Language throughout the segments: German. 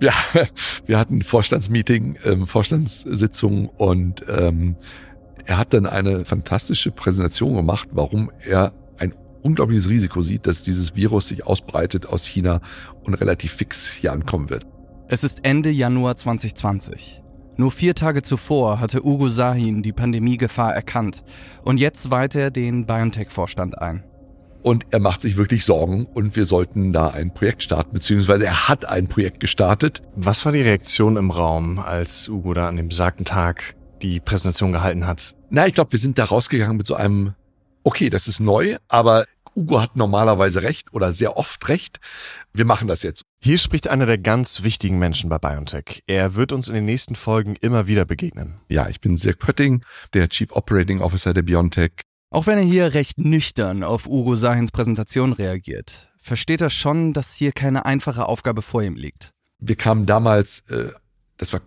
Ja, wir hatten Vorstandsmeeting, ähm, Vorstandssitzung und ähm, er hat dann eine fantastische Präsentation gemacht, warum er ein unglaubliches Risiko sieht, dass dieses Virus sich ausbreitet aus China und relativ fix hier ankommen wird. Es ist Ende Januar 2020. Nur vier Tage zuvor hatte Ugo Sahin die Pandemiegefahr erkannt und jetzt weiht er den BioNTech-Vorstand ein. Und er macht sich wirklich Sorgen und wir sollten da ein Projekt starten, beziehungsweise er hat ein Projekt gestartet. Was war die Reaktion im Raum, als Ugo da an dem besagten Tag die Präsentation gehalten hat? Na, ich glaube, wir sind da rausgegangen mit so einem, okay, das ist neu, aber Ugo hat normalerweise recht oder sehr oft recht. Wir machen das jetzt. Hier spricht einer der ganz wichtigen Menschen bei BioNTech. Er wird uns in den nächsten Folgen immer wieder begegnen. Ja, ich bin Dirk Pötting, der Chief Operating Officer der BioNTech. Auch wenn er hier recht nüchtern auf Ugo Sahins Präsentation reagiert, versteht er schon, dass hier keine einfache Aufgabe vor ihm liegt. Wir kamen damals, äh, das war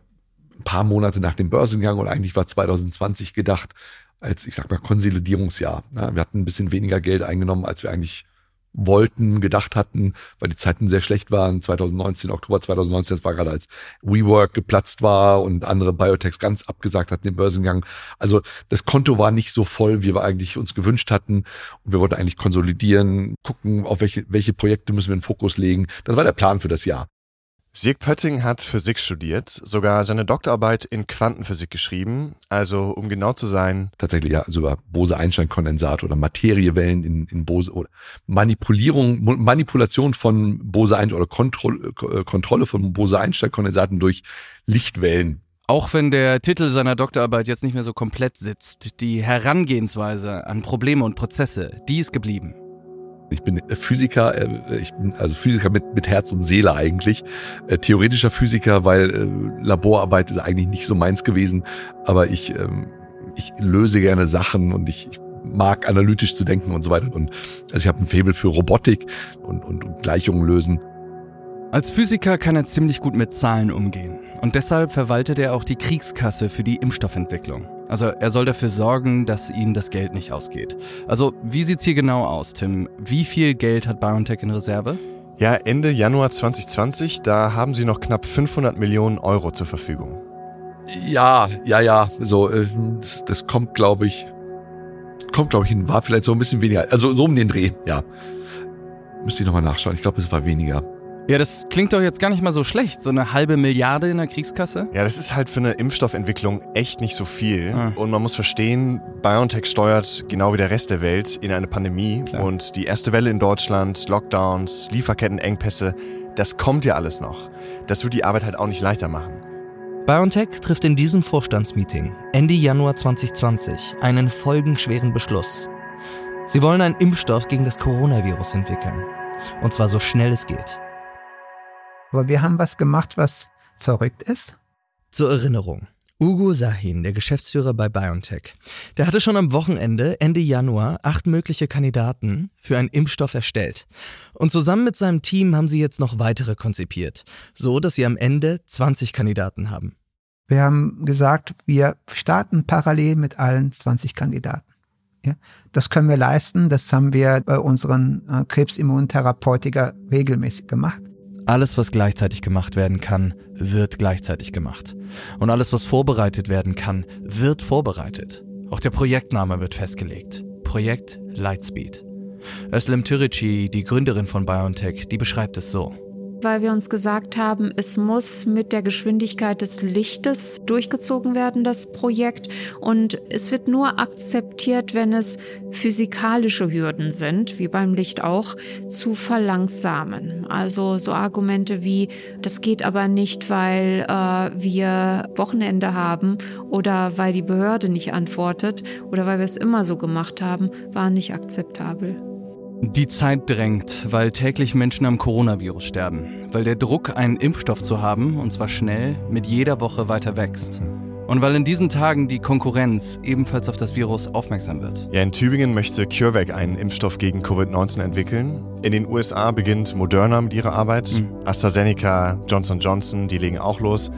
ein paar Monate nach dem Börsengang und eigentlich war 2020 gedacht als, ich sag mal, Konsolidierungsjahr. Wir hatten ein bisschen weniger Geld eingenommen, als wir eigentlich wollten, gedacht hatten, weil die Zeiten sehr schlecht waren. 2019, Oktober 2019, das war gerade als WeWork geplatzt war und andere Biotechs ganz abgesagt hatten den Börsengang. Also das Konto war nicht so voll, wie wir eigentlich uns gewünscht hatten. Und wir wollten eigentlich konsolidieren, gucken, auf welche, welche Projekte müssen wir in Fokus legen. Das war der Plan für das Jahr. Sirk Pötting hat Physik studiert, sogar seine Doktorarbeit in Quantenphysik geschrieben. Also, um genau zu sein. Tatsächlich, ja, also über Bose-Einstein-Kondensat oder Materiewellen in, in Bose oder Manipulierung, Manipulation von Bose-Einstein oder Kontroll, äh, Kontrolle von Bose-Einstein-Kondensaten durch Lichtwellen. Auch wenn der Titel seiner Doktorarbeit jetzt nicht mehr so komplett sitzt, die Herangehensweise an Probleme und Prozesse, die ist geblieben. Ich bin Physiker, äh, ich bin also Physiker mit, mit Herz und Seele eigentlich. Äh, theoretischer Physiker, weil äh, Laborarbeit ist eigentlich nicht so meins gewesen. Aber ich, ähm, ich löse gerne Sachen und ich, ich mag analytisch zu denken und so weiter. Und also ich habe ein Faible für Robotik und, und, und Gleichungen lösen. Als Physiker kann er ziemlich gut mit Zahlen umgehen. Und deshalb verwaltet er auch die Kriegskasse für die Impfstoffentwicklung. Also er soll dafür sorgen, dass ihnen das Geld nicht ausgeht. Also wie sieht's hier genau aus, Tim? Wie viel Geld hat BioNTech in Reserve? Ja, Ende Januar 2020, da haben sie noch knapp 500 Millionen Euro zur Verfügung. Ja, ja, ja. So, äh, das, das kommt, glaube ich, kommt, glaube ich, hin. War vielleicht so ein bisschen weniger. Also so um den Dreh, ja. Müsste ich nochmal nachschauen. Ich glaube, es war weniger. Ja, das klingt doch jetzt gar nicht mal so schlecht. So eine halbe Milliarde in der Kriegskasse? Ja, das ist halt für eine Impfstoffentwicklung echt nicht so viel. Ah. Und man muss verstehen, BioNTech steuert genau wie der Rest der Welt in eine Pandemie. Klar. Und die erste Welle in Deutschland, Lockdowns, Lieferkettenengpässe, das kommt ja alles noch. Das wird die Arbeit halt auch nicht leichter machen. BioNTech trifft in diesem Vorstandsmeeting Ende Januar 2020 einen folgenschweren Beschluss. Sie wollen einen Impfstoff gegen das Coronavirus entwickeln. Und zwar so schnell es geht. Aber wir haben was gemacht, was verrückt ist. Zur Erinnerung. Ugo Sahin, der Geschäftsführer bei BioNTech, der hatte schon am Wochenende, Ende Januar, acht mögliche Kandidaten für einen Impfstoff erstellt. Und zusammen mit seinem Team haben sie jetzt noch weitere konzipiert, so dass sie am Ende 20 Kandidaten haben. Wir haben gesagt, wir starten parallel mit allen 20 Kandidaten. Ja, das können wir leisten. Das haben wir bei unseren äh, Krebsimmuntherapeutiker regelmäßig gemacht. Alles, was gleichzeitig gemacht werden kann, wird gleichzeitig gemacht. Und alles, was vorbereitet werden kann, wird vorbereitet. Auch der Projektname wird festgelegt. Projekt Lightspeed. Özlem Türeci, die Gründerin von BioNTech, die beschreibt es so weil wir uns gesagt haben, es muss mit der Geschwindigkeit des Lichtes durchgezogen werden, das Projekt. Und es wird nur akzeptiert, wenn es physikalische Hürden sind, wie beim Licht auch, zu verlangsamen. Also so Argumente wie, das geht aber nicht, weil äh, wir Wochenende haben oder weil die Behörde nicht antwortet oder weil wir es immer so gemacht haben, waren nicht akzeptabel. Die Zeit drängt, weil täglich Menschen am Coronavirus sterben, weil der Druck, einen Impfstoff zu haben, und zwar schnell, mit jeder Woche weiter wächst. Und weil in diesen Tagen die Konkurrenz ebenfalls auf das Virus aufmerksam wird. Ja, in Tübingen möchte CureVac einen Impfstoff gegen Covid-19 entwickeln. In den USA beginnt Moderna mit ihrer Arbeit. Mhm. AstraZeneca, Johnson Johnson, die legen auch los.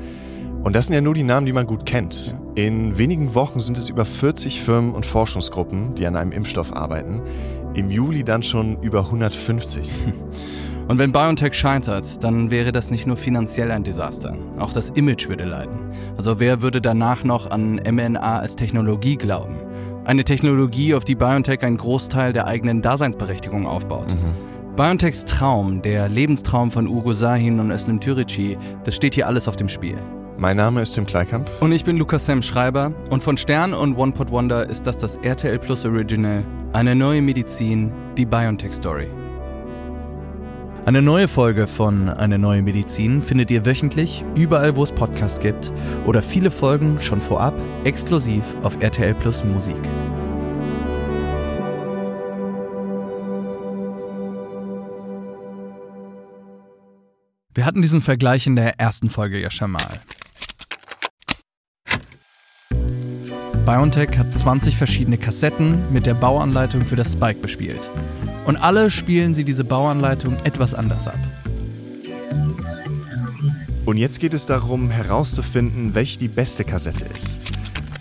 Und das sind ja nur die Namen, die man gut kennt. In wenigen Wochen sind es über 40 Firmen und Forschungsgruppen, die an einem Impfstoff arbeiten. Im Juli dann schon über 150. Und wenn BioNTech scheitert, dann wäre das nicht nur finanziell ein Desaster, auch das Image würde leiden. Also wer würde danach noch an mRNA als Technologie glauben? Eine Technologie, auf die BioNTech einen Großteil der eigenen Daseinsberechtigung aufbaut. Mhm. BioNTechs Traum, der Lebenstraum von Ugo Sahin und Özlem Türeci, das steht hier alles auf dem Spiel. Mein Name ist Tim Kleikamp. Und ich bin Lukas Sam Schreiber. Und von Stern und One Pot Wonder ist das das RTL Plus Original. Eine neue Medizin, die BioNTech Story. Eine neue Folge von Eine neue Medizin findet ihr wöchentlich überall, wo es Podcasts gibt oder viele Folgen schon vorab exklusiv auf RTL Plus Musik. Wir hatten diesen Vergleich in der ersten Folge ja schon mal. BioNTech hat 20 verschiedene Kassetten mit der Bauanleitung für das Spike bespielt. Und alle spielen sie diese Bauanleitung etwas anders ab. Und jetzt geht es darum, herauszufinden, welche die beste Kassette ist.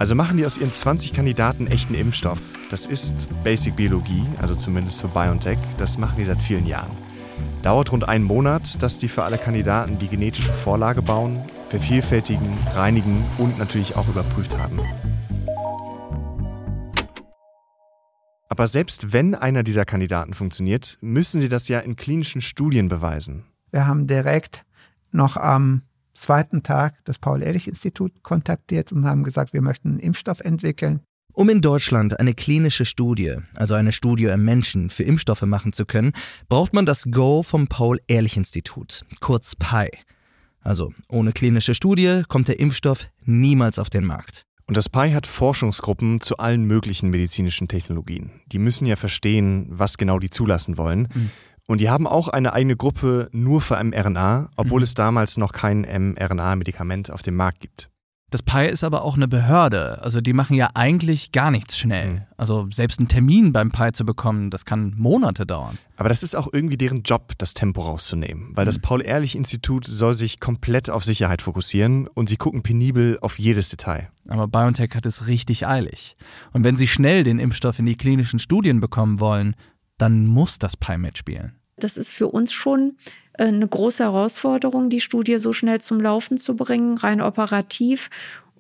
Also machen die aus ihren 20 Kandidaten echten Impfstoff. Das ist Basic Biologie, also zumindest für BioNTech. Das machen die seit vielen Jahren. Dauert rund einen Monat, dass die für alle Kandidaten die genetische Vorlage bauen, vervielfältigen, reinigen und natürlich auch überprüft haben. Aber selbst wenn einer dieser Kandidaten funktioniert, müssen sie das ja in klinischen Studien beweisen. Wir haben direkt noch am zweiten Tag das Paul-Ehrlich-Institut kontaktiert und haben gesagt, wir möchten einen Impfstoff entwickeln. Um in Deutschland eine klinische Studie, also eine Studie im Menschen, für Impfstoffe machen zu können, braucht man das Go vom Paul-Ehrlich-Institut, kurz PI. Also ohne klinische Studie kommt der Impfstoff niemals auf den Markt. Und das PI hat Forschungsgruppen zu allen möglichen medizinischen Technologien. Die müssen ja verstehen, was genau die zulassen wollen. Mhm. Und die haben auch eine eigene Gruppe nur für mRNA, obwohl mhm. es damals noch kein mRNA-Medikament auf dem Markt gibt. Das PI ist aber auch eine Behörde. Also die machen ja eigentlich gar nichts schnell. Mhm. Also selbst einen Termin beim PI zu bekommen, das kann Monate dauern. Aber das ist auch irgendwie deren Job, das Tempo rauszunehmen. Weil mhm. das Paul-Ehrlich-Institut soll sich komplett auf Sicherheit fokussieren und sie gucken penibel auf jedes Detail. Aber BioNTech hat es richtig eilig. Und wenn sie schnell den Impfstoff in die klinischen Studien bekommen wollen, dann muss das PI mitspielen. Das ist für uns schon äh, eine große Herausforderung, die Studie so schnell zum Laufen zu bringen, rein operativ.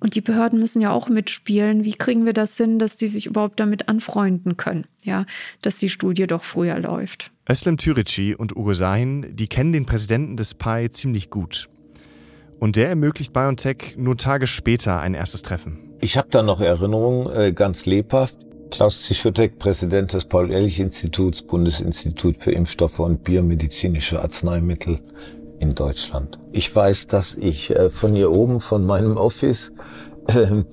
Und die Behörden müssen ja auch mitspielen. Wie kriegen wir das hin, dass die sich überhaupt damit anfreunden können? Ja, dass die Studie doch früher läuft. Özlem Türeci und Ugo Sahin, die kennen den Präsidenten des PAI ziemlich gut. Und der ermöglicht BioNTech nur Tage später ein erstes Treffen. Ich habe da noch Erinnerungen, äh, ganz lebhaft. Klaus Zichotek, Präsident des Paul-Ehrlich-Instituts, Bundesinstitut für Impfstoffe und biomedizinische Arzneimittel in Deutschland. Ich weiß, dass ich äh, von hier oben, von meinem Office, äh,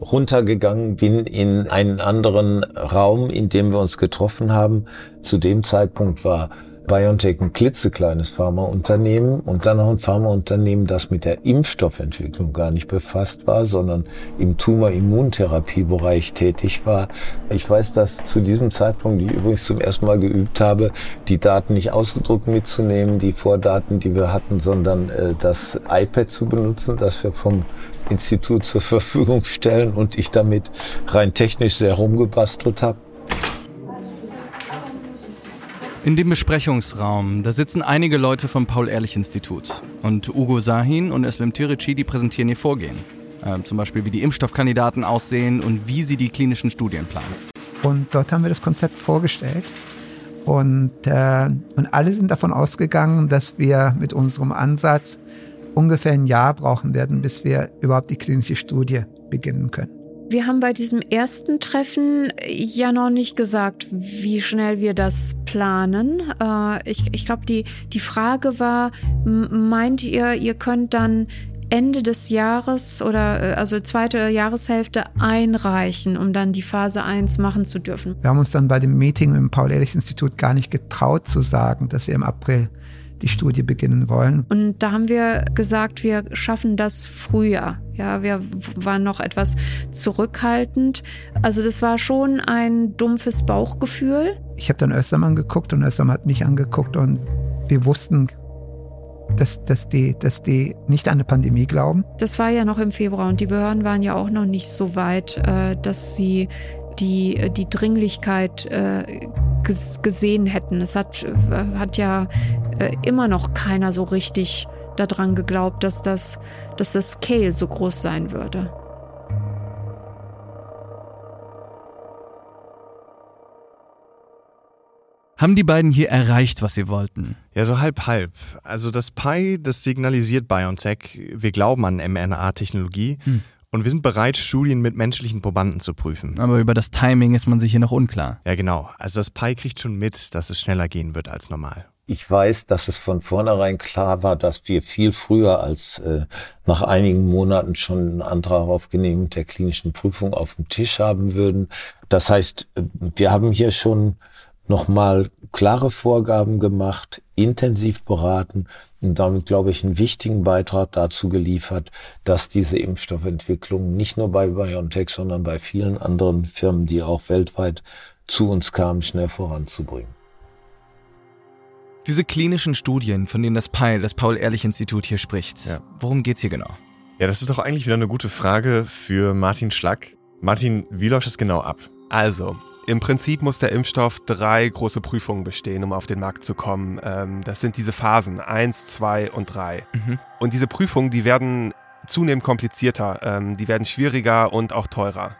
runtergegangen bin in einen anderen Raum, in dem wir uns getroffen haben. Zu dem Zeitpunkt war BioNTech ein klitzekleines Pharmaunternehmen und dann noch ein Pharmaunternehmen, das mit der Impfstoffentwicklung gar nicht befasst war, sondern im Tumor-Immuntherapiebereich tätig war. Ich weiß, dass zu diesem Zeitpunkt, die ich übrigens zum ersten Mal geübt habe, die Daten nicht ausgedruckt mitzunehmen, die Vordaten, die wir hatten, sondern äh, das iPad zu benutzen, das wir vom Institut zur Verfügung stellen und ich damit rein technisch sehr rumgebastelt habe. In dem Besprechungsraum, da sitzen einige Leute vom Paul-Ehrlich-Institut. Und Ugo Sahin und Eslem Tirici, die präsentieren ihr Vorgehen. Äh, zum Beispiel, wie die Impfstoffkandidaten aussehen und wie sie die klinischen Studien planen. Und dort haben wir das Konzept vorgestellt. Und, äh, und alle sind davon ausgegangen, dass wir mit unserem Ansatz ungefähr ein Jahr brauchen werden, bis wir überhaupt die klinische Studie beginnen können. Wir haben bei diesem ersten Treffen ja noch nicht gesagt, wie schnell wir das planen. Äh, ich ich glaube, die, die Frage war, meint ihr, ihr könnt dann Ende des Jahres oder äh, also zweite Jahreshälfte einreichen, um dann die Phase 1 machen zu dürfen? Wir haben uns dann bei dem Meeting im Paul-Ehrlich-Institut gar nicht getraut zu sagen, dass wir im April die Studie beginnen wollen. Und da haben wir gesagt, wir schaffen das früher. Ja, wir waren noch etwas zurückhaltend. Also das war schon ein dumpfes Bauchgefühl. Ich habe dann Östermann geguckt und Östermann hat mich angeguckt und wir wussten, dass, dass, die, dass die nicht an eine Pandemie glauben. Das war ja noch im Februar und die Behörden waren ja auch noch nicht so weit, äh, dass sie die, die Dringlichkeit äh, gesehen hätten. Es hat, äh, hat ja äh, immer noch keiner so richtig daran geglaubt, dass das, dass das Scale so groß sein würde. Haben die beiden hier erreicht, was sie wollten? Ja, so halb halb. Also das Pi, das signalisiert BioNTech, wir glauben an mRNA-Technologie hm. Und wir sind bereit, Studien mit menschlichen Probanden zu prüfen. Aber über das Timing ist man sich hier noch unklar. Ja, genau. Also das Pi kriegt schon mit, dass es schneller gehen wird als normal. Ich weiß, dass es von vornherein klar war, dass wir viel früher als äh, nach einigen Monaten schon einen Antrag auf Genehmigung der klinischen Prüfung auf dem Tisch haben würden. Das heißt, äh, wir haben hier schon nochmal klare Vorgaben gemacht, intensiv beraten und damit, glaube ich, einen wichtigen Beitrag dazu geliefert, dass diese Impfstoffentwicklung nicht nur bei BioNTech, sondern bei vielen anderen Firmen, die auch weltweit zu uns kamen, schnell voranzubringen. Diese klinischen Studien, von denen das PAL, das Paul-Ehrlich-Institut hier spricht, ja. worum geht's hier genau? Ja, das ist doch eigentlich wieder eine gute Frage für Martin Schlack. Martin, wie läuft es genau ab? Also, im Prinzip muss der Impfstoff drei große Prüfungen bestehen, um auf den Markt zu kommen. Ähm, das sind diese Phasen eins, zwei und drei. Mhm. Und diese Prüfungen, die werden zunehmend komplizierter, ähm, die werden schwieriger und auch teurer.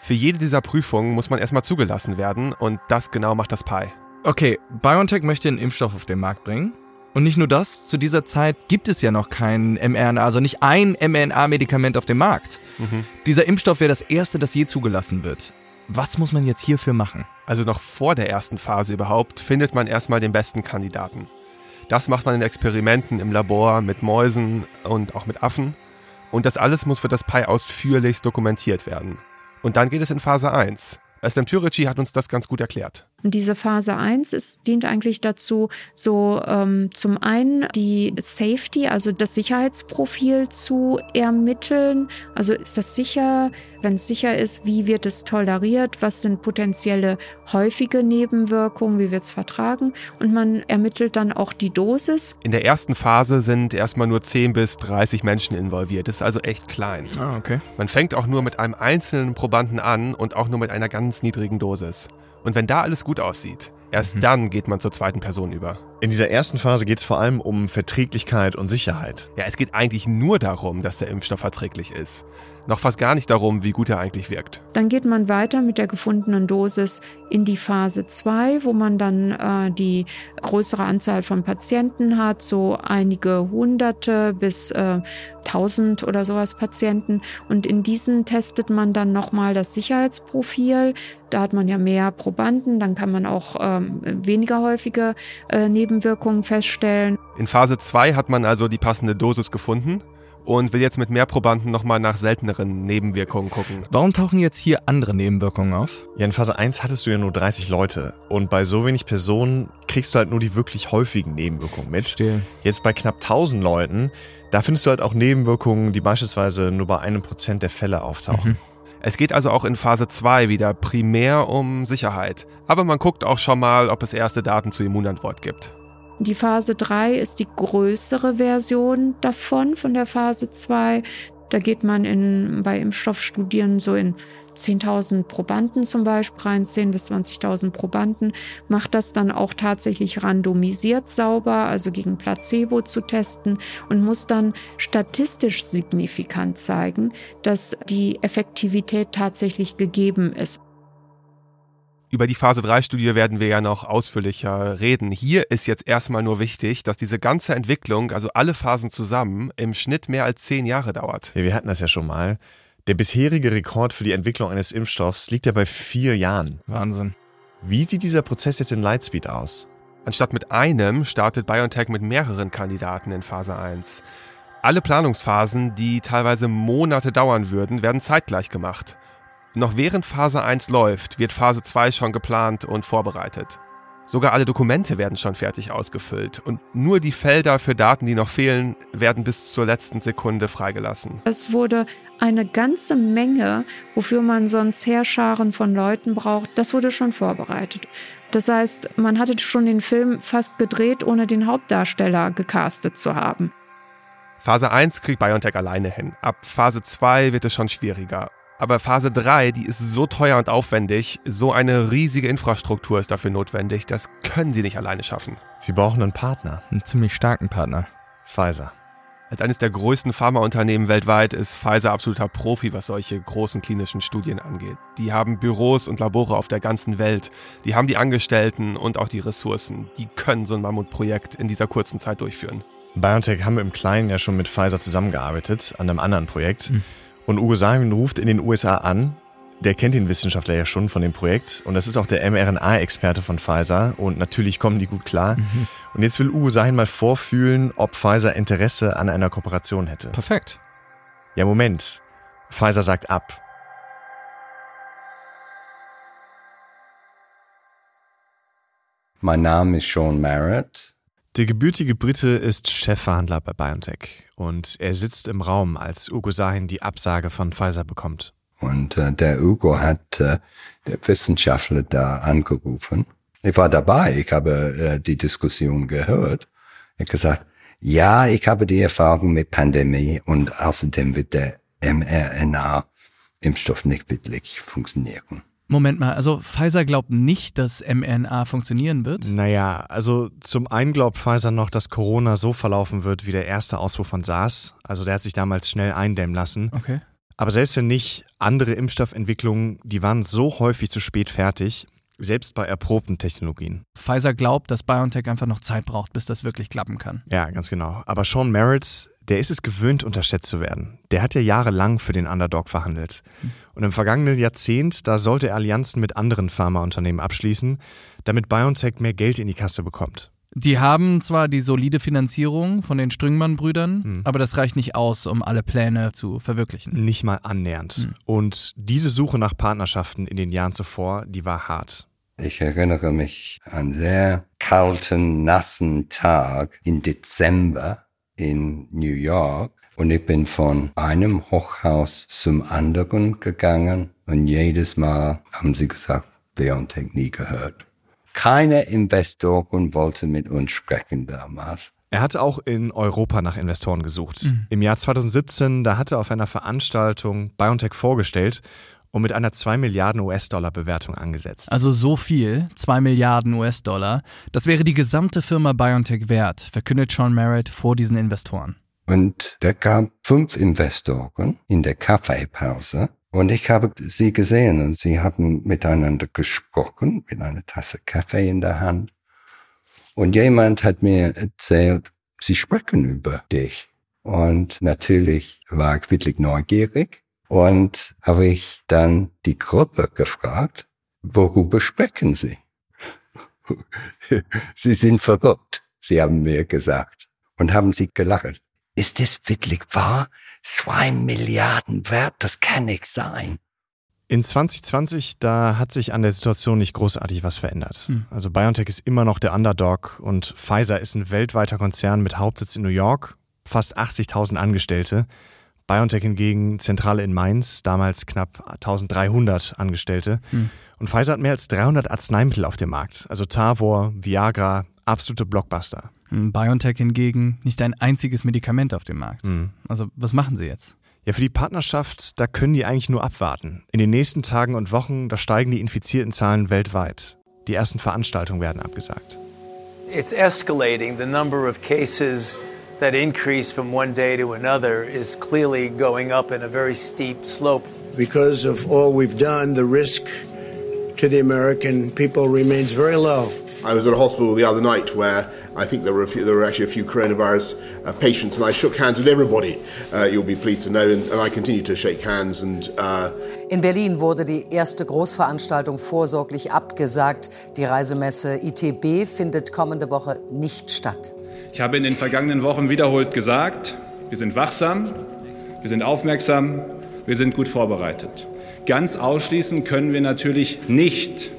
Für jede dieser Prüfungen muss man erstmal zugelassen werden und das genau macht das PI. Okay, BioNTech möchte einen Impfstoff auf den Markt bringen. Und nicht nur das, zu dieser Zeit gibt es ja noch kein mRNA, also nicht ein mRNA-Medikament auf dem Markt. Mhm. Dieser Impfstoff wäre das erste, das je zugelassen wird. Was muss man jetzt hierfür machen? Also noch vor der ersten Phase überhaupt findet man erstmal den besten Kandidaten. Das macht man in Experimenten im Labor mit Mäusen und auch mit Affen. Und das alles muss für das Pi ausführlichst dokumentiert werden. Und dann geht es in Phase 1. Özlem Türeci hat uns das ganz gut erklärt. Diese Phase 1 ist, dient eigentlich dazu, so ähm, zum einen die Safety, also das Sicherheitsprofil zu ermitteln. Also ist das sicher? Wenn es sicher ist, wie wird es toleriert? Was sind potenzielle häufige Nebenwirkungen? Wie wird es vertragen? Und man ermittelt dann auch die Dosis. In der ersten Phase sind erstmal nur 10 bis 30 Menschen involviert. Das ist also echt klein. Ah, okay. Man fängt auch nur mit einem einzelnen Probanden an und auch nur mit einer ganz niedrigen Dosis. Und wenn da alles gut aussieht, erst mhm. dann geht man zur zweiten Person über. In dieser ersten Phase geht es vor allem um Verträglichkeit und Sicherheit. Ja, es geht eigentlich nur darum, dass der Impfstoff verträglich ist noch fast gar nicht darum, wie gut er eigentlich wirkt. Dann geht man weiter mit der gefundenen Dosis in die Phase 2, wo man dann äh, die größere Anzahl von Patienten hat, so einige hunderte bis äh, tausend oder sowas Patienten. Und in diesen testet man dann nochmal das Sicherheitsprofil. Da hat man ja mehr Probanden, dann kann man auch ähm, weniger häufige äh, Nebenwirkungen feststellen. In Phase 2 hat man also die passende Dosis gefunden und will jetzt mit mehr Probanden nochmal nach selteneren Nebenwirkungen gucken. Warum tauchen jetzt hier andere Nebenwirkungen auf? Ja, in Phase 1 hattest du ja nur 30 Leute und bei so wenig Personen kriegst du halt nur die wirklich häufigen Nebenwirkungen mit. Verstehe. Jetzt bei knapp 1000 Leuten, da findest du halt auch Nebenwirkungen, die beispielsweise nur bei einem Prozent der Fälle auftauchen. Mhm. Es geht also auch in Phase 2 wieder primär um Sicherheit. Aber man guckt auch schon mal, ob es erste Daten zur Immunantwort gibt. Die Phase 3 ist die größere Version davon, von der Phase 2. Da geht man in, bei Impfstoffstudien so in 10.000 Probanden zum Beispiel rein, 10.000 bis 20.000 Probanden, macht das dann auch tatsächlich randomisiert sauber, also gegen Placebo zu testen und muss dann statistisch signifikant zeigen, dass die Effektivität tatsächlich gegeben ist. Über die Phase 3 Studie werden wir ja noch ausführlicher reden. Hier ist jetzt erstmal nur wichtig, dass diese ganze Entwicklung, also alle Phasen zusammen, im Schnitt mehr als zehn Jahre dauert. Ja, wir hatten das ja schon mal. Der bisherige Rekord für die Entwicklung eines Impfstoffs liegt ja bei vier Jahren. Wahnsinn. Wie sieht dieser Prozess jetzt in Lightspeed aus? Anstatt mit einem startet BioNTech mit mehreren Kandidaten in Phase 1. Alle Planungsphasen, die teilweise Monate dauern würden, werden zeitgleich gemacht. Noch während Phase 1 läuft, wird Phase 2 schon geplant und vorbereitet. Sogar alle Dokumente werden schon fertig ausgefüllt und nur die Felder für Daten, die noch fehlen, werden bis zur letzten Sekunde freigelassen. Es wurde eine ganze Menge, wofür man sonst Heerscharen von Leuten braucht, das wurde schon vorbereitet. Das heißt, man hatte schon den Film fast gedreht, ohne den Hauptdarsteller gecastet zu haben. Phase 1 kriegt BioNTech alleine hin. Ab Phase 2 wird es schon schwieriger. Aber Phase 3, die ist so teuer und aufwendig, so eine riesige Infrastruktur ist dafür notwendig, das können sie nicht alleine schaffen. Sie brauchen einen Partner. Einen ziemlich starken Partner. Pfizer. Als eines der größten Pharmaunternehmen weltweit ist Pfizer absoluter Profi, was solche großen klinischen Studien angeht. Die haben Büros und Labore auf der ganzen Welt. Die haben die Angestellten und auch die Ressourcen. Die können so ein Mammutprojekt in dieser kurzen Zeit durchführen. BioNTech haben im Kleinen ja schon mit Pfizer zusammengearbeitet an einem anderen Projekt. Mhm. Und Ugo Sahin ruft in den USA an. Der kennt den Wissenschaftler ja schon von dem Projekt. Und das ist auch der mRNA-Experte von Pfizer. Und natürlich kommen die gut klar. Mhm. Und jetzt will Ugo Sahin mal vorfühlen, ob Pfizer Interesse an einer Kooperation hätte. Perfekt. Ja, Moment. Pfizer sagt ab. Mein Name ist Sean Merritt. Der gebürtige Brite ist Chefverhandler bei BioNTech und er sitzt im Raum, als Ugo Sahin die Absage von Pfizer bekommt. Und äh, der Ugo hat äh, der Wissenschaftler da angerufen. Ich war dabei, ich habe äh, die Diskussion gehört. Er hat gesagt, ja, ich habe die Erfahrung mit Pandemie und außerdem wird der mRNA-Impfstoff nicht wirklich funktionieren. Moment mal, also Pfizer glaubt nicht, dass mRNA funktionieren wird? Naja, also zum einen glaubt Pfizer noch, dass Corona so verlaufen wird wie der erste Ausbruch von SARS. Also der hat sich damals schnell eindämmen lassen. Okay. Aber selbst wenn nicht, andere Impfstoffentwicklungen, die waren so häufig zu spät fertig, selbst bei erprobten Technologien. Pfizer glaubt, dass BioNTech einfach noch Zeit braucht, bis das wirklich klappen kann. Ja, ganz genau. Aber Sean Merritt, der ist es gewöhnt, unterschätzt zu werden. Der hat ja jahrelang für den Underdog verhandelt. Und im vergangenen Jahrzehnt, da sollte er Allianzen mit anderen Pharmaunternehmen abschließen, damit BioNTech mehr Geld in die Kasse bekommt. Die haben zwar die solide Finanzierung von den Strüngmann-Brüdern, hm. aber das reicht nicht aus, um alle Pläne zu verwirklichen. Nicht mal annähernd. Hm. Und diese Suche nach Partnerschaften in den Jahren zuvor, die war hart. Ich erinnere mich an einen sehr kalten, nassen Tag im Dezember in New York und ich bin von einem Hochhaus zum anderen gegangen und jedes Mal haben sie gesagt, Biontech nie gehört. Keine Investoren wollte mit uns sprechen damals. Er hatte auch in Europa nach Investoren gesucht. Mhm. Im Jahr 2017, da hat er auf einer Veranstaltung BioNTech vorgestellt und mit einer 2 Milliarden US-Dollar Bewertung angesetzt. Also so viel, 2 Milliarden US-Dollar, das wäre die gesamte Firma BioNTech wert, verkündet Sean Merritt vor diesen Investoren. Und da gab fünf Investoren in der Kaffeepause und ich habe sie gesehen und sie haben miteinander gesprochen mit einer Tasse Kaffee in der Hand. Und jemand hat mir erzählt, sie sprechen über dich. Und natürlich war ich wirklich neugierig und habe ich dann die Gruppe gefragt, worüber sprechen Sie? Sie sind verrückt, sie haben mir gesagt und haben sie gelacht. Ist das wirklich wahr? Zwei Milliarden wert, das kann nicht sein. In 2020, da hat sich an der Situation nicht großartig was verändert. Hm. Also BioNTech ist immer noch der Underdog und Pfizer ist ein weltweiter Konzern mit Hauptsitz in New York, fast 80.000 Angestellte. BioNTech hingegen Zentrale in Mainz, damals knapp 1300 Angestellte. Hm. Und Pfizer hat mehr als 300 Arzneimittel auf dem Markt. Also Tavor, Viagra, absolute Blockbuster. Hm, BioNTech hingegen nicht ein einziges Medikament auf dem Markt. Hm. Also was machen sie jetzt? Ja, für die Partnerschaft, da können die eigentlich nur abwarten. In den nächsten Tagen und Wochen, da steigen die infizierten Zahlen weltweit. Die ersten Veranstaltungen werden abgesagt. It's escalating the number of cases that increase from one day to another is clearly going up in a very steep slope. Because of all we've done, the risk to the American people remains very low. I was at a hospital the other night where I think there were, few, there were actually a few coronavirus uh, patients, and I shook hands with everybody, uh, you'll be pleased to know, and, and I continue to shake hands. And, uh In Berlin wurde die erste Großveranstaltung vorsorglich abgesagt. Die Reisemesse ITB findet kommende Woche nicht statt. Ich habe in den vergangenen Wochen wiederholt gesagt, wir sind wachsam, wir sind aufmerksam, wir sind gut vorbereitet. Ganz ausschließen können wir natürlich nicht,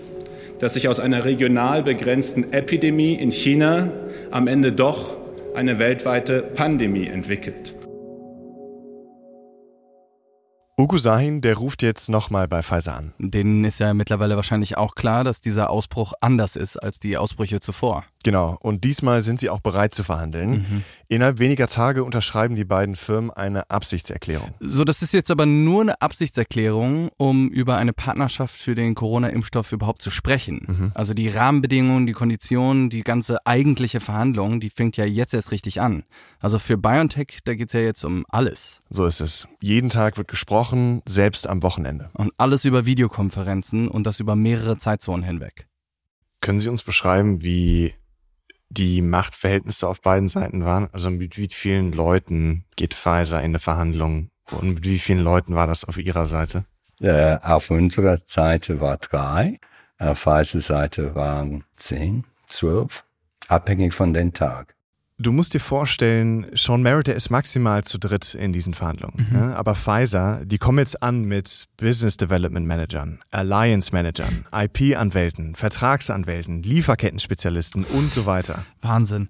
dass sich aus einer regional begrenzten Epidemie in China am Ende doch eine weltweite Pandemie entwickelt. Ugo Sahin, der ruft jetzt nochmal bei Pfizer an. Denen ist ja mittlerweile wahrscheinlich auch klar, dass dieser Ausbruch anders ist als die Ausbrüche zuvor. Genau, und diesmal sind sie auch bereit zu verhandeln. Mhm. Innerhalb weniger Tage unterschreiben die beiden Firmen eine Absichtserklärung. So, das ist jetzt aber nur eine Absichtserklärung, um über eine Partnerschaft für den Corona-Impfstoff überhaupt zu sprechen. Mhm. Also die Rahmenbedingungen, die Konditionen, die ganze eigentliche Verhandlung, die fängt ja jetzt erst richtig an. Also für BioNTech, da geht es ja jetzt um alles. So ist es. Jeden Tag wird gesprochen, selbst am Wochenende. Und alles über Videokonferenzen und das über mehrere Zeitzonen hinweg. Können Sie uns beschreiben, wie die Machtverhältnisse auf beiden Seiten waren? Also mit wie vielen Leuten geht Pfizer in eine Verhandlung und mit wie vielen Leuten war das auf Ihrer Seite? Äh, auf unserer Seite war drei, auf Pfizer Seite waren zehn, zwölf, abhängig von den Tag. Du musst dir vorstellen, Sean Merritt, der ist maximal zu dritt in diesen Verhandlungen. Mhm. Ja, aber Pfizer, die kommen jetzt an mit Business Development Managern, Alliance Managern, IP-Anwälten, Vertragsanwälten, Lieferkettenspezialisten und so weiter. Wahnsinn.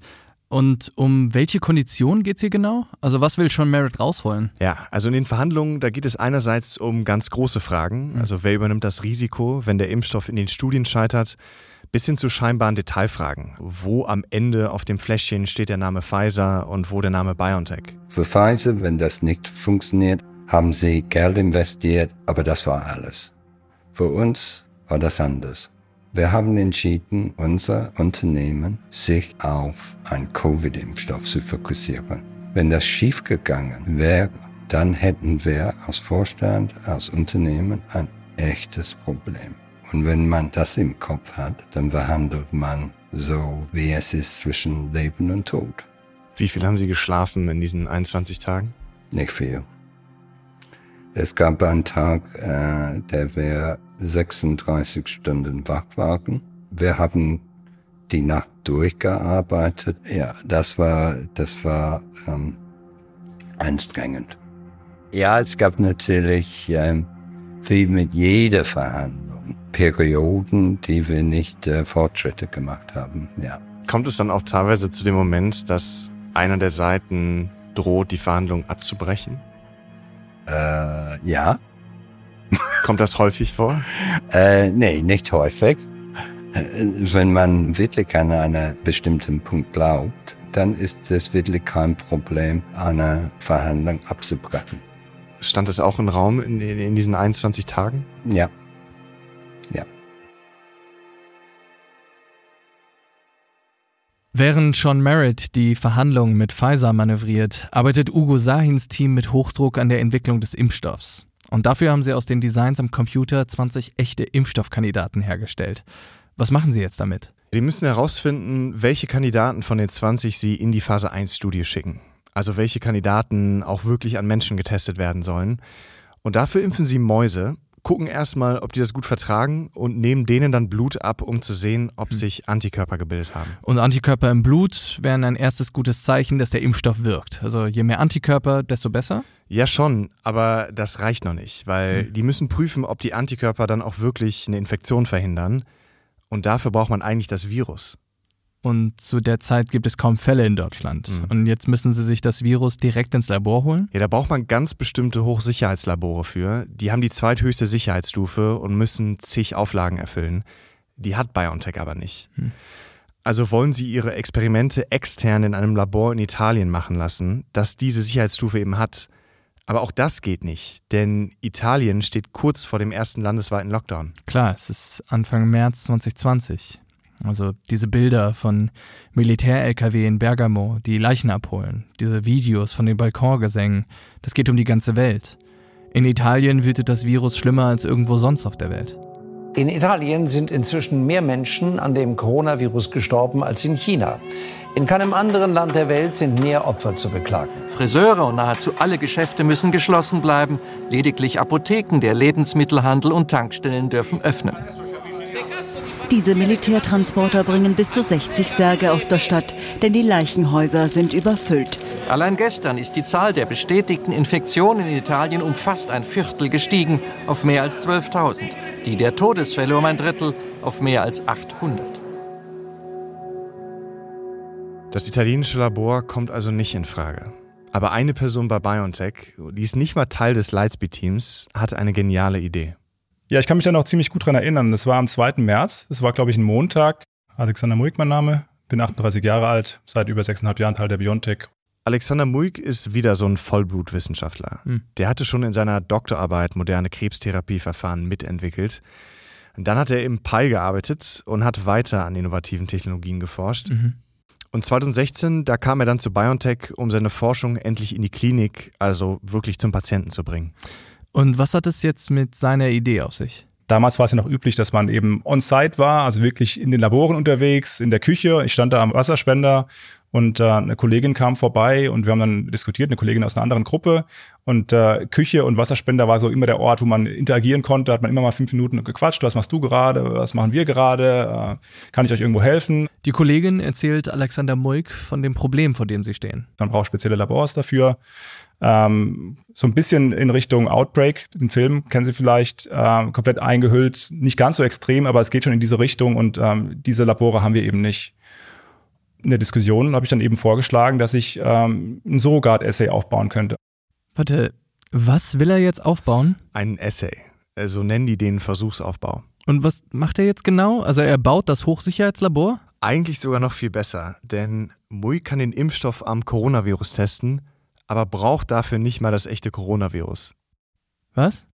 Und um welche Konditionen geht es hier genau? Also was will Sean Merritt rausholen? Ja, also in den Verhandlungen, da geht es einerseits um ganz große Fragen. Mhm. Also wer übernimmt das Risiko, wenn der Impfstoff in den Studien scheitert? Bis hin zu scheinbaren Detailfragen. Wo am Ende auf dem Fläschchen steht der Name Pfizer und wo der Name BioNTech? Für Pfizer, wenn das nicht funktioniert, haben sie Geld investiert, aber das war alles. Für uns war das anders. Wir haben entschieden, unser Unternehmen sich auf einen Covid-Impfstoff zu fokussieren. Wenn das schiefgegangen wäre, dann hätten wir als Vorstand, als Unternehmen ein echtes Problem. Und wenn man das im Kopf hat, dann verhandelt man so, wie es ist zwischen Leben und Tod. Wie viel haben Sie geschlafen in diesen 21 Tagen? Nicht viel. Es gab einen Tag, äh, der wir 36 Stunden wach waren. Wir haben die Nacht durchgearbeitet. Ja, das war, das war ähm, anstrengend. Ja, es gab natürlich ähm, wie mit jeder Verhandlung Perioden, die wir nicht äh, Fortschritte gemacht haben. Ja. Kommt es dann auch teilweise zu dem Moment, dass einer der Seiten droht, die Verhandlung abzubrechen? Äh, ja. Kommt das häufig vor? Äh, nee, nicht häufig. Äh, wenn man wirklich an einen bestimmten Punkt glaubt, dann ist es wirklich kein Problem, eine Verhandlung abzubrechen. Stand es auch im Raum in, in diesen 21 Tagen? Ja. Während Sean Merritt die Verhandlungen mit Pfizer manövriert, arbeitet Ugo Sahins Team mit Hochdruck an der Entwicklung des Impfstoffs. Und dafür haben sie aus den Designs am Computer 20 echte Impfstoffkandidaten hergestellt. Was machen sie jetzt damit? Die müssen herausfinden, welche Kandidaten von den 20 sie in die Phase 1 Studie schicken. Also welche Kandidaten auch wirklich an Menschen getestet werden sollen. Und dafür impfen sie Mäuse, gucken erstmal, ob die das gut vertragen und nehmen denen dann Blut ab, um zu sehen, ob hm. sich Antikörper gebildet haben. Und Antikörper im Blut wären ein erstes gutes Zeichen, dass der Impfstoff wirkt. Also je mehr Antikörper, desto besser? Ja, schon, aber das reicht noch nicht, weil mhm. die müssen prüfen, ob die Antikörper dann auch wirklich eine Infektion verhindern. Und dafür braucht man eigentlich das Virus. Und zu der Zeit gibt es kaum Fälle in Deutschland. Mhm. Und jetzt müssen sie sich das Virus direkt ins Labor holen? Ja, da braucht man ganz bestimmte Hochsicherheitslabore für. Die haben die zweithöchste Sicherheitsstufe und müssen zig Auflagen erfüllen. Die hat BioNTech aber nicht. Mhm. Also wollen sie ihre Experimente extern in einem Labor in Italien machen lassen, das diese Sicherheitsstufe eben hat. Aber auch das geht nicht, denn Italien steht kurz vor dem ersten landesweiten Lockdown. Klar, es ist Anfang März 2020. Also diese Bilder von Militär-LKW in Bergamo, die Leichen abholen, diese Videos von den Balkongesängen, das geht um die ganze Welt. In Italien wütet das Virus schlimmer als irgendwo sonst auf der Welt. In Italien sind inzwischen mehr Menschen an dem Coronavirus gestorben als in China. In keinem anderen Land der Welt sind mehr Opfer zu beklagen. Friseure und nahezu alle Geschäfte müssen geschlossen bleiben. Lediglich Apotheken, der Lebensmittelhandel und Tankstellen dürfen öffnen. Diese Militärtransporter bringen bis zu 60 Särge aus der Stadt, denn die Leichenhäuser sind überfüllt. Allein gestern ist die Zahl der bestätigten Infektionen in Italien um fast ein Viertel gestiegen, auf mehr als 12.000. Die der Todesfälle um ein Drittel, auf mehr als 800. Das italienische Labor kommt also nicht in Frage. Aber eine Person bei BioNTech, die ist nicht mal Teil des Lightspeed-Teams, hatte eine geniale Idee. Ja, ich kann mich da noch ziemlich gut dran erinnern. Das war am 2. März. Es war, glaube ich, ein Montag. Alexander Muig, mein Name. bin 38 Jahre alt, seit über sechseinhalb Jahren Teil der Biontech. Alexander Muig ist wieder so ein Vollblutwissenschaftler. Hm. Der hatte schon in seiner Doktorarbeit moderne Krebstherapieverfahren mitentwickelt. Dann hat er im PI gearbeitet und hat weiter an innovativen Technologien geforscht. Mhm. Und 2016, da kam er dann zu BioNTech, um seine Forschung endlich in die Klinik, also wirklich zum Patienten zu bringen. Und was hat es jetzt mit seiner Idee auf sich? Damals war es ja noch üblich, dass man eben on-site war, also wirklich in den Laboren unterwegs, in der Küche. Ich stand da am Wasserspender und äh, eine Kollegin kam vorbei und wir haben dann diskutiert, eine Kollegin aus einer anderen Gruppe. Und äh, Küche und Wasserspender war so immer der Ort, wo man interagieren konnte. Hat man immer mal fünf Minuten gequatscht. Was machst du gerade? Was machen wir gerade? Äh, kann ich euch irgendwo helfen? Die Kollegin erzählt Alexander Muig von dem Problem, vor dem sie stehen. Man braucht spezielle Labors dafür. Ähm, so ein bisschen in Richtung Outbreak, den Film kennen Sie vielleicht, äh, komplett eingehüllt. Nicht ganz so extrem, aber es geht schon in diese Richtung und ähm, diese Labore haben wir eben nicht. In der Diskussion habe ich dann eben vorgeschlagen, dass ich ähm, ein Surrogat-Essay aufbauen könnte. Warte, was will er jetzt aufbauen? Ein Essay. So also nennen die den Versuchsaufbau. Und was macht er jetzt genau? Also er baut das Hochsicherheitslabor? Eigentlich sogar noch viel besser, denn Mui kann den Impfstoff am Coronavirus testen, aber braucht dafür nicht mal das echte Coronavirus. Was?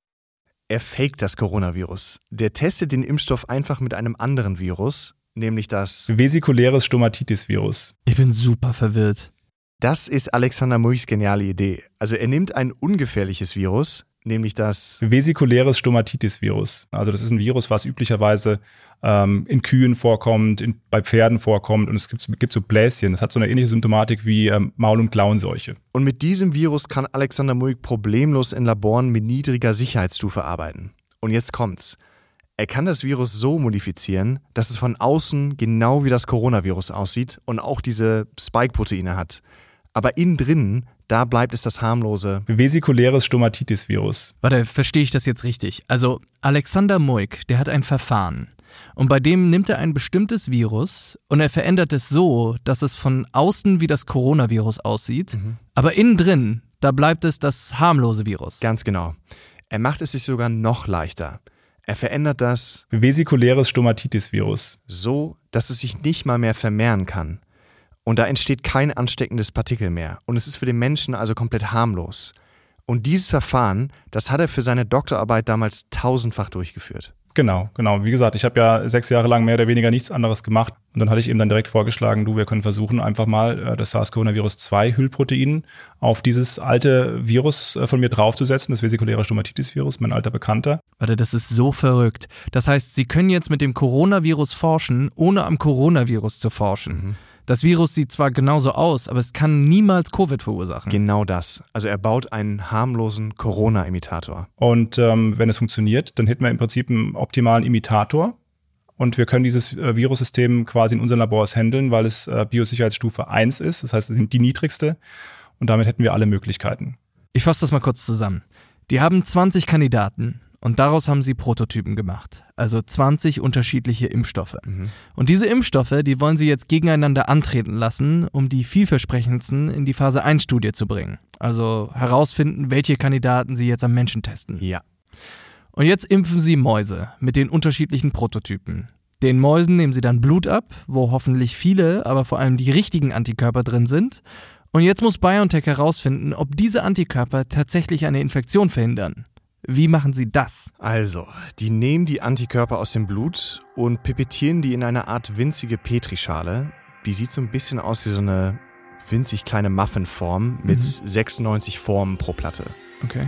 Er faked das Coronavirus. Der testet den Impfstoff einfach mit einem anderen Virus, nämlich das vesikuläres Stomatitis-Virus. Ich bin super verwirrt. Das ist Alexander Muichs geniale Idee. Also er nimmt ein ungefährliches Virus, nämlich das vesikuläres Stomatitis-Virus. Also das ist ein Virus, was üblicherweise ähm, in Kühen vorkommt, in, bei Pferden vorkommt und es gibt, gibt so Bläschen. Das hat so eine ähnliche Symptomatik wie ähm, Maul- und Klauenseuche. Und mit diesem Virus kann Alexander Muig problemlos in Laboren mit niedriger Sicherheitsstufe arbeiten. Und jetzt kommt's. Er kann das Virus so modifizieren, dass es von außen genau wie das Coronavirus aussieht und auch diese Spike-Proteine hat. Aber innen drin, da bleibt es das harmlose vesikuläres Stomatitis-Virus. Warte, verstehe ich das jetzt richtig? Also Alexander Moik, der hat ein Verfahren. Und bei dem nimmt er ein bestimmtes Virus und er verändert es so, dass es von außen wie das Coronavirus aussieht, Mhm. aber innen drin, da bleibt es das harmlose Virus. Ganz genau. Er macht es sich sogar noch leichter. Er verändert das vesikuläres Stomatitis-Virus so, dass es sich nicht mal mehr vermehren kann. Und da entsteht kein ansteckendes Partikel mehr. Und es ist für den Menschen also komplett harmlos. Und dieses Verfahren, das hat er für seine Doktorarbeit damals tausendfach durchgeführt. Genau, genau. Wie gesagt, ich habe ja sechs Jahre lang mehr oder weniger nichts anderes gemacht. Und dann hatte ich eben dann direkt vorgeschlagen, du, wir können versuchen, einfach mal äh, das SARS-CoV-2-Hüllprotein auf dieses alte Virus äh, von mir draufzusetzen, das vesikuläre Stomatitis-Virus, mein alter Bekannter. Warte, das ist so verrückt. Das heißt, Sie können jetzt mit dem Coronavirus forschen, ohne am Coronavirus zu forschen. Das Virus sieht zwar genauso aus, aber es kann niemals Covid verursachen. Genau das. Also er baut einen harmlosen Corona-Imitator. Und ähm, wenn es funktioniert, dann hätten wir im Prinzip einen optimalen Imitator. Und wir können dieses äh, Virussystem quasi in unseren Labors handeln, weil es äh, Biosicherheitsstufe 1 ist. Das heißt, es sind die niedrigste. Und damit hätten wir alle Möglichkeiten. Ich fasse das mal kurz zusammen. Die haben 20 Kandidaten und daraus haben sie Prototypen gemacht. Also 20 unterschiedliche Impfstoffe. Und diese Impfstoffe, die wollen sie jetzt gegeneinander antreten lassen, um die vielversprechendsten in die Phase 1 Studie zu bringen. Also herausfinden, welche Kandidaten sie jetzt am Menschen testen. Ja. Und jetzt impfen sie Mäuse mit den unterschiedlichen Prototypen. Den Mäusen nehmen sie dann Blut ab, wo hoffentlich viele, aber vor allem die richtigen Antikörper drin sind. Und jetzt muss BioNTech herausfinden, ob diese Antikörper tatsächlich eine Infektion verhindern. Wie machen sie das? Also, die nehmen die Antikörper aus dem Blut und pipettieren die in eine Art winzige Petrischale. Die sieht so ein bisschen aus wie so eine winzig kleine Muffinform mit Mhm. 96 Formen pro Platte. Okay.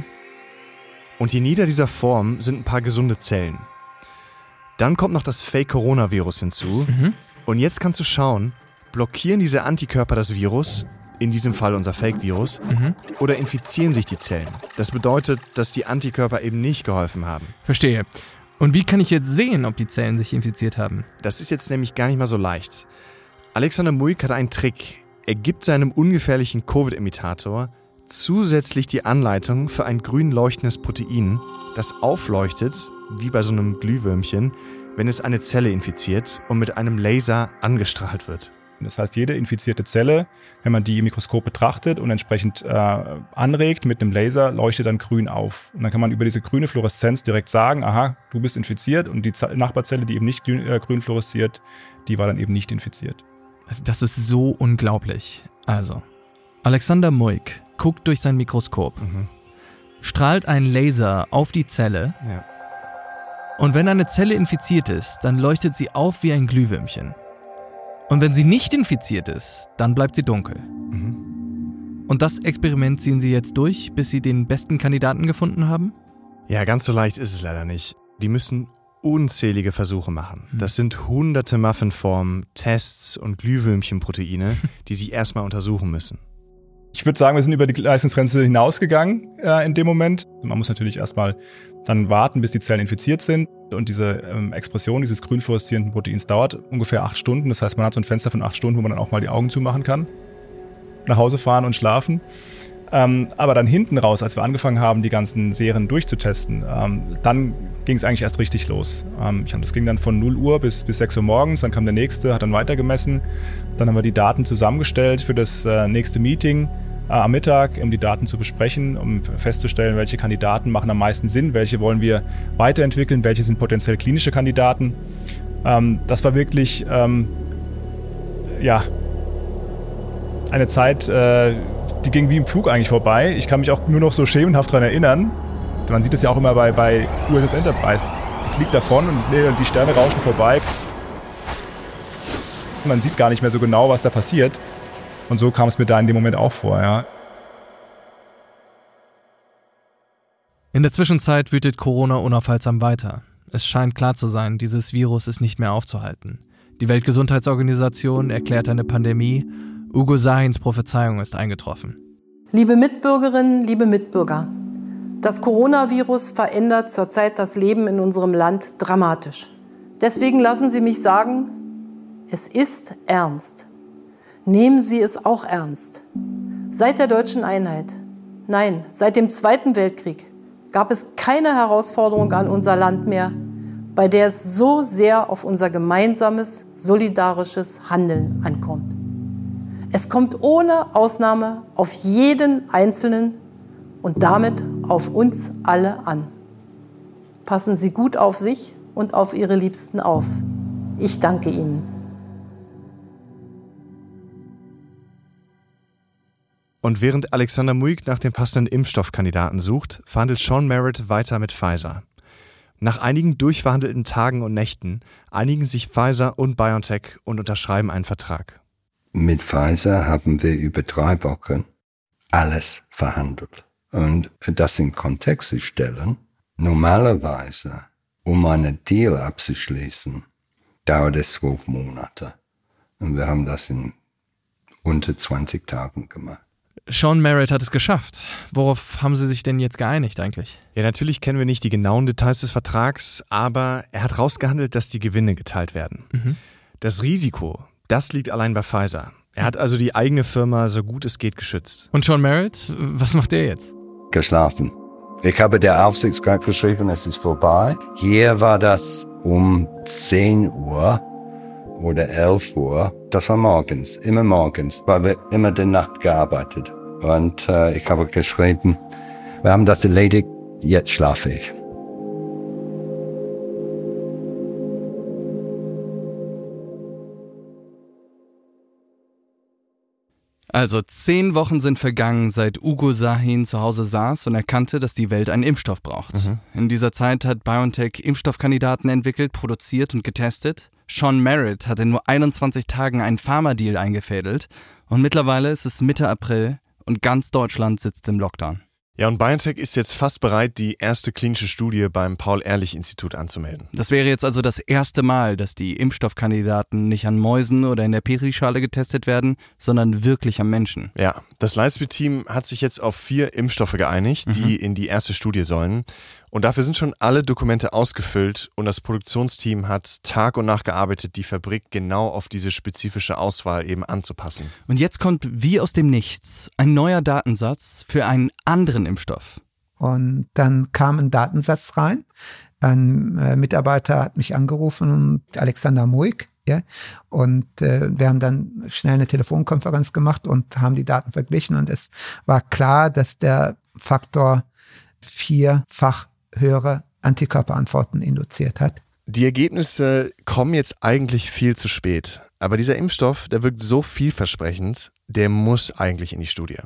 Und in jeder dieser Formen sind ein paar gesunde Zellen. Dann kommt noch das Fake-Coronavirus hinzu. Mhm. Und jetzt kannst du schauen, blockieren diese Antikörper das Virus, in diesem Fall unser Fake-Virus, Mhm. oder infizieren sich die Zellen. Das bedeutet, dass die Antikörper eben nicht geholfen haben. Verstehe. Und wie kann ich jetzt sehen, ob die Zellen sich infiziert haben? Das ist jetzt nämlich gar nicht mal so leicht. Alexander Muik hat einen Trick. Er gibt seinem ungefährlichen Covid-Imitator zusätzlich die Anleitung für ein grün leuchtendes Protein, das aufleuchtet, wie bei so einem Glühwürmchen, wenn es eine Zelle infiziert und mit einem Laser angestrahlt wird. Das heißt, jede infizierte Zelle, wenn man die im Mikroskop betrachtet und entsprechend äh, anregt mit einem Laser, leuchtet dann grün auf. Und dann kann man über diese grüne Fluoreszenz direkt sagen, aha, du bist infiziert und die Z Nachbarzelle, die eben nicht grün, äh, grün fluoresziert, die war dann eben nicht infiziert. Das ist so unglaublich. Also, Alexander Muik guckt durch sein Mikroskop, mhm. strahlt einen Laser auf die Zelle. Ja. Und wenn eine Zelle infiziert ist, dann leuchtet sie auf wie ein Glühwürmchen. Und wenn sie nicht infiziert ist, dann bleibt sie dunkel. Mhm. Und das Experiment ziehen Sie jetzt durch, bis Sie den besten Kandidaten gefunden haben? Ja, ganz so leicht ist es leider nicht. Die müssen unzählige Versuche machen. Mhm. Das sind hunderte Muffinformen, Tests und Glühwürmchenproteine, die sie erstmal untersuchen müssen. Ich würde sagen, wir sind über die Leistungsgrenze hinausgegangen äh, in dem Moment. Man muss natürlich erstmal dann warten, bis die Zellen infiziert sind. Und diese ähm, Expression dieses grün fluoreszierenden Proteins dauert ungefähr acht Stunden. Das heißt, man hat so ein Fenster von acht Stunden, wo man dann auch mal die Augen zumachen kann, nach Hause fahren und schlafen. Ähm, aber dann hinten raus, als wir angefangen haben, die ganzen Serien durchzutesten, ähm, dann ging es eigentlich erst richtig los. Ähm, ich, das ging dann von 0 Uhr bis, bis 6 Uhr morgens, dann kam der nächste, hat dann weitergemessen. Dann haben wir die Daten zusammengestellt für das äh, nächste Meeting am Mittag, um die Daten zu besprechen, um festzustellen, welche Kandidaten machen am meisten Sinn, welche wollen wir weiterentwickeln, welche sind potenziell klinische Kandidaten. Ähm, das war wirklich, ähm, ja, eine Zeit, äh, die ging wie im Flug eigentlich vorbei. Ich kann mich auch nur noch so schemenhaft daran erinnern. Man sieht es ja auch immer bei, bei USS Enterprise. Sie fliegt davon und die Sterne rauschen vorbei. Man sieht gar nicht mehr so genau, was da passiert. Und so kam es mir da in dem Moment auch vor, ja. In der Zwischenzeit wütet Corona unaufhaltsam weiter. Es scheint klar zu sein, dieses Virus ist nicht mehr aufzuhalten. Die Weltgesundheitsorganisation erklärt eine Pandemie Ugo Sahins Prophezeiung ist eingetroffen. Liebe Mitbürgerinnen, liebe Mitbürger, das Coronavirus verändert zurzeit das Leben in unserem Land dramatisch. Deswegen lassen Sie mich sagen, es ist ernst. Nehmen Sie es auch ernst. Seit der deutschen Einheit, nein, seit dem Zweiten Weltkrieg gab es keine Herausforderung an unser Land mehr, bei der es so sehr auf unser gemeinsames, solidarisches Handeln ankommt. Es kommt ohne Ausnahme auf jeden Einzelnen und damit auf uns alle an. Passen Sie gut auf sich und auf Ihre Liebsten auf. Ich danke Ihnen. Und während Alexander Muig nach dem passenden Impfstoffkandidaten sucht, verhandelt Sean Merritt weiter mit Pfizer. Nach einigen durchverhandelten Tagen und Nächten einigen sich Pfizer und BioNTech und unterschreiben einen Vertrag. Mit Pfizer haben wir über drei Wochen alles verhandelt. Und das in Kontext zu stellen, normalerweise, um einen Deal abzuschließen, dauert es zwölf Monate. Und wir haben das in unter 20 Tagen gemacht. Sean Merritt hat es geschafft. Worauf haben Sie sich denn jetzt geeinigt eigentlich? Ja, natürlich kennen wir nicht die genauen Details des Vertrags, aber er hat rausgehandelt, dass die Gewinne geteilt werden. Mhm. Das Risiko, das liegt allein bei Pfizer. Er hat also die eigene Firma so gut es geht geschützt. Und Sean Merritt, was macht er jetzt? Geschlafen. Ich habe der Aufsichtsrat geschrieben, es ist vorbei. Hier war das um 10 Uhr oder 11 Uhr. Das war morgens, immer morgens, weil wir immer die Nacht gearbeitet. Und äh, ich habe geschrieben, wir haben das erledigt, jetzt schlafe ich. Also zehn Wochen sind vergangen, seit Ugo Sahin zu Hause saß und erkannte, dass die Welt einen Impfstoff braucht. Mhm. In dieser Zeit hat BioNTech Impfstoffkandidaten entwickelt, produziert und getestet. Sean Merritt hat in nur 21 Tagen einen Pharma-Deal eingefädelt und mittlerweile ist es Mitte April und ganz Deutschland sitzt im Lockdown. Ja, und BioNTech ist jetzt fast bereit, die erste klinische Studie beim Paul-Ehrlich-Institut anzumelden. Das wäre jetzt also das erste Mal, dass die Impfstoffkandidaten nicht an Mäusen oder in der Petrischale getestet werden, sondern wirklich am Menschen. Ja, das Lightspeed-Team hat sich jetzt auf vier Impfstoffe geeinigt, die mhm. in die erste Studie sollen. Und dafür sind schon alle Dokumente ausgefüllt und das Produktionsteam hat Tag und Nacht gearbeitet, die Fabrik genau auf diese spezifische Auswahl eben anzupassen. Und jetzt kommt wie aus dem Nichts ein neuer Datensatz für einen anderen Impfstoff. Und dann kam ein Datensatz rein. Ein äh, Mitarbeiter hat mich angerufen, Alexander Muig, ja, und äh, wir haben dann schnell eine Telefonkonferenz gemacht und haben die Daten verglichen und es war klar, dass der Faktor vierfach höhere Antikörperantworten induziert hat. Die Ergebnisse kommen jetzt eigentlich viel zu spät. Aber dieser Impfstoff, der wirkt so vielversprechend, der muss eigentlich in die Studie.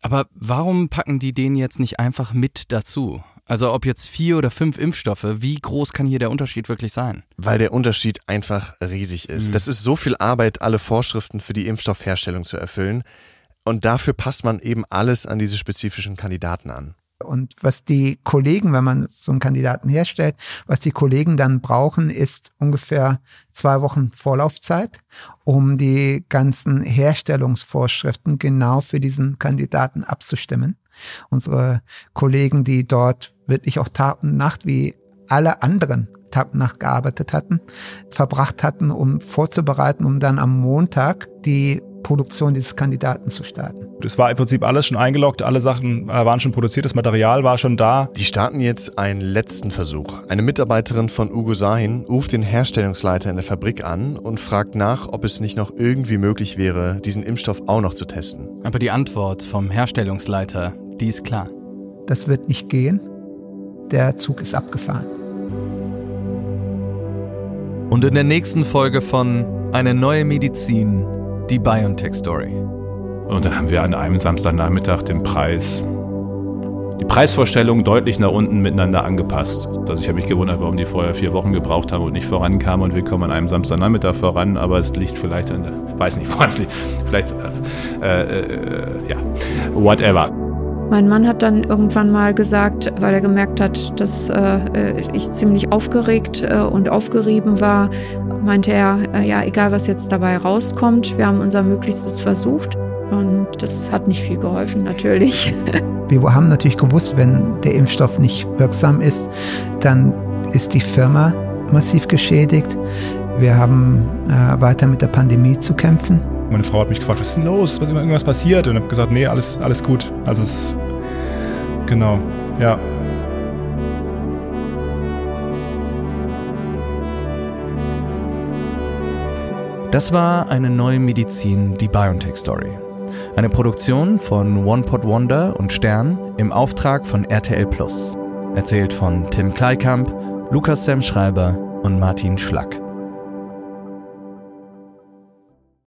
Aber warum packen die den jetzt nicht einfach mit dazu? Also ob jetzt vier oder fünf Impfstoffe, wie groß kann hier der Unterschied wirklich sein? Weil der Unterschied einfach riesig ist. Mhm. Das ist so viel Arbeit, alle Vorschriften für die Impfstoffherstellung zu erfüllen. Und dafür passt man eben alles an diese spezifischen Kandidaten an. Und was die Kollegen, wenn man so einen Kandidaten herstellt, was die Kollegen dann brauchen, ist ungefähr zwei Wochen Vorlaufzeit, um die ganzen Herstellungsvorschriften genau für diesen Kandidaten abzustimmen. Unsere Kollegen, die dort wirklich auch Tag und Nacht wie alle anderen Tag und Nacht gearbeitet hatten, verbracht hatten, um vorzubereiten, um dann am Montag die Produktion dieses Kandidaten zu starten. Es war im Prinzip alles schon eingeloggt, alle Sachen äh, waren schon produziert, das Material war schon da. Die starten jetzt einen letzten Versuch. Eine Mitarbeiterin von Ugo Sahin ruft den Herstellungsleiter in der Fabrik an und fragt nach, ob es nicht noch irgendwie möglich wäre, diesen Impfstoff auch noch zu testen. Aber die Antwort vom Herstellungsleiter, die ist klar. Das wird nicht gehen. Der Zug ist abgefahren. Und in der nächsten Folge von Eine neue Medizin die BioNTech Story. Und dann haben wir an einem Samstagnachmittag den Preis, die Preisvorstellungen deutlich nach unten miteinander angepasst. Also ich habe mich gewundert, warum die vorher vier Wochen gebraucht haben und nicht vorankamen und wir kommen an einem Samstagnachmittag voran, aber es liegt vielleicht an der, weiß nicht, woran es liegt, vielleicht, äh, äh, ja, whatever. Mein Mann hat dann irgendwann mal gesagt, weil er gemerkt hat, dass äh, ich ziemlich aufgeregt äh, und aufgerieben war, meinte er, äh, ja, egal was jetzt dabei rauskommt, wir haben unser Möglichstes versucht. Und das hat nicht viel geholfen, natürlich. Wir haben natürlich gewusst, wenn der Impfstoff nicht wirksam ist, dann ist die Firma massiv geschädigt. Wir haben äh, weiter mit der Pandemie zu kämpfen. Meine Frau hat mich gefragt, was ist denn los? Was ist irgendwas passiert? Und habe gesagt, nee, alles, alles gut. Also es genau, ja. Das war eine neue Medizin, die BioNTech Story. Eine Produktion von One Pot Wonder und Stern im Auftrag von RTL Plus. Erzählt von Tim Kleikamp, Lukas Sam Schreiber und Martin Schlack.